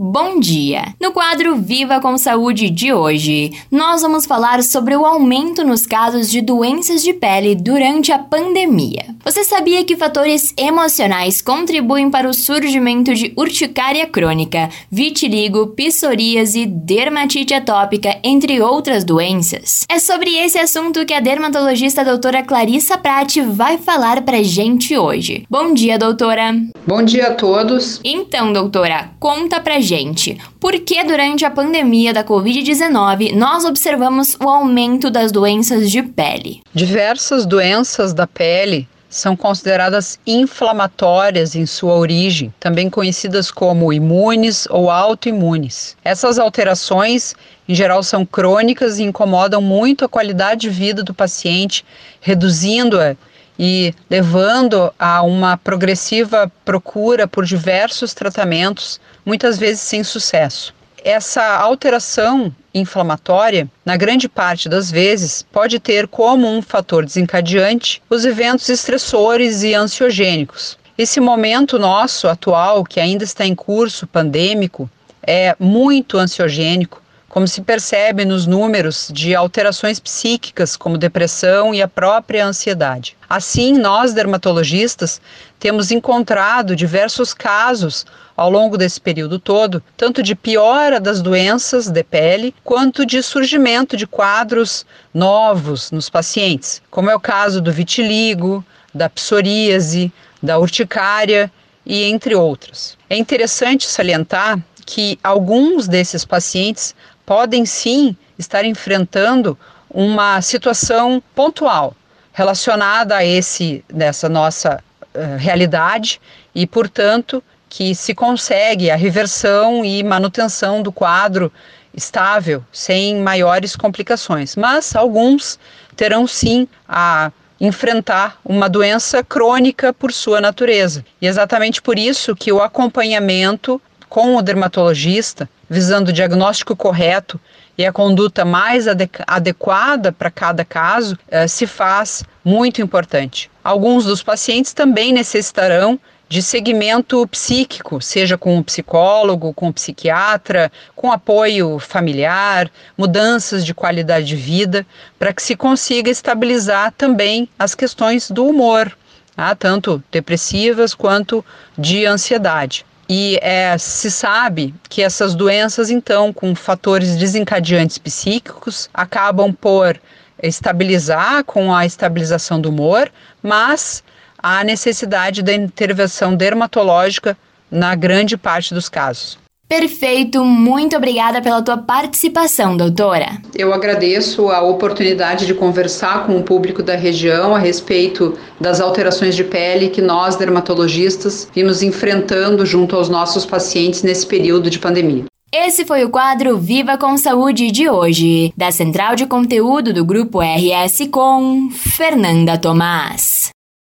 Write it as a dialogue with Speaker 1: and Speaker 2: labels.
Speaker 1: Bom dia! No quadro Viva com Saúde de hoje, nós vamos falar sobre o aumento nos casos de doenças de pele durante a pandemia. Você sabia que fatores emocionais contribuem para o surgimento de urticária crônica, vitiligo, psoríase, dermatite atópica, entre outras doenças? É sobre esse assunto que a dermatologista doutora Clarissa Prati vai falar pra gente hoje. Bom dia, doutora!
Speaker 2: Bom dia a todos!
Speaker 1: Então, doutora, conta pra gente, por que durante a pandemia da Covid-19 nós observamos o aumento das doenças de pele?
Speaker 2: Diversas doenças da pele são consideradas inflamatórias em sua origem, também conhecidas como imunes ou autoimunes. Essas alterações, em geral, são crônicas e incomodam muito a qualidade de vida do paciente, reduzindo-a e levando a uma progressiva procura por diversos tratamentos, muitas vezes sem sucesso. Essa alteração inflamatória, na grande parte das vezes, pode ter como um fator desencadeante os eventos estressores e ansiogênicos. Esse momento nosso atual, que ainda está em curso pandêmico, é muito ansiogênico, como se percebe nos números de alterações psíquicas, como depressão e a própria ansiedade. Assim, nós dermatologistas temos encontrado diversos casos ao longo desse período todo, tanto de piora das doenças de pele, quanto de surgimento de quadros novos nos pacientes, como é o caso do vitiligo, da psoríase, da urticária e entre outros. É interessante salientar que alguns desses pacientes podem sim estar enfrentando uma situação pontual relacionada a esse dessa nossa uh, realidade e, portanto, que se consegue a reversão e manutenção do quadro estável sem maiores complicações. Mas alguns terão sim a enfrentar uma doença crônica por sua natureza. E exatamente por isso que o acompanhamento com o dermatologista, visando o diagnóstico correto e a conduta mais adequada para cada caso, eh, se faz muito importante. Alguns dos pacientes também necessitarão de segmento psíquico, seja com um psicólogo, com um psiquiatra, com apoio familiar, mudanças de qualidade de vida, para que se consiga estabilizar também as questões do humor, tá? tanto depressivas quanto de ansiedade. E é, se sabe que essas doenças, então, com fatores desencadeantes psíquicos, acabam por estabilizar com a estabilização do humor, mas há necessidade da intervenção dermatológica na grande parte dos casos.
Speaker 1: Perfeito, muito obrigada pela tua participação, doutora.
Speaker 2: Eu agradeço a oportunidade de conversar com o público da região a respeito das alterações de pele que nós dermatologistas vimos enfrentando junto aos nossos pacientes nesse período de pandemia.
Speaker 1: Esse foi o quadro Viva com Saúde de hoje, da Central de Conteúdo do Grupo RS com Fernanda Tomás.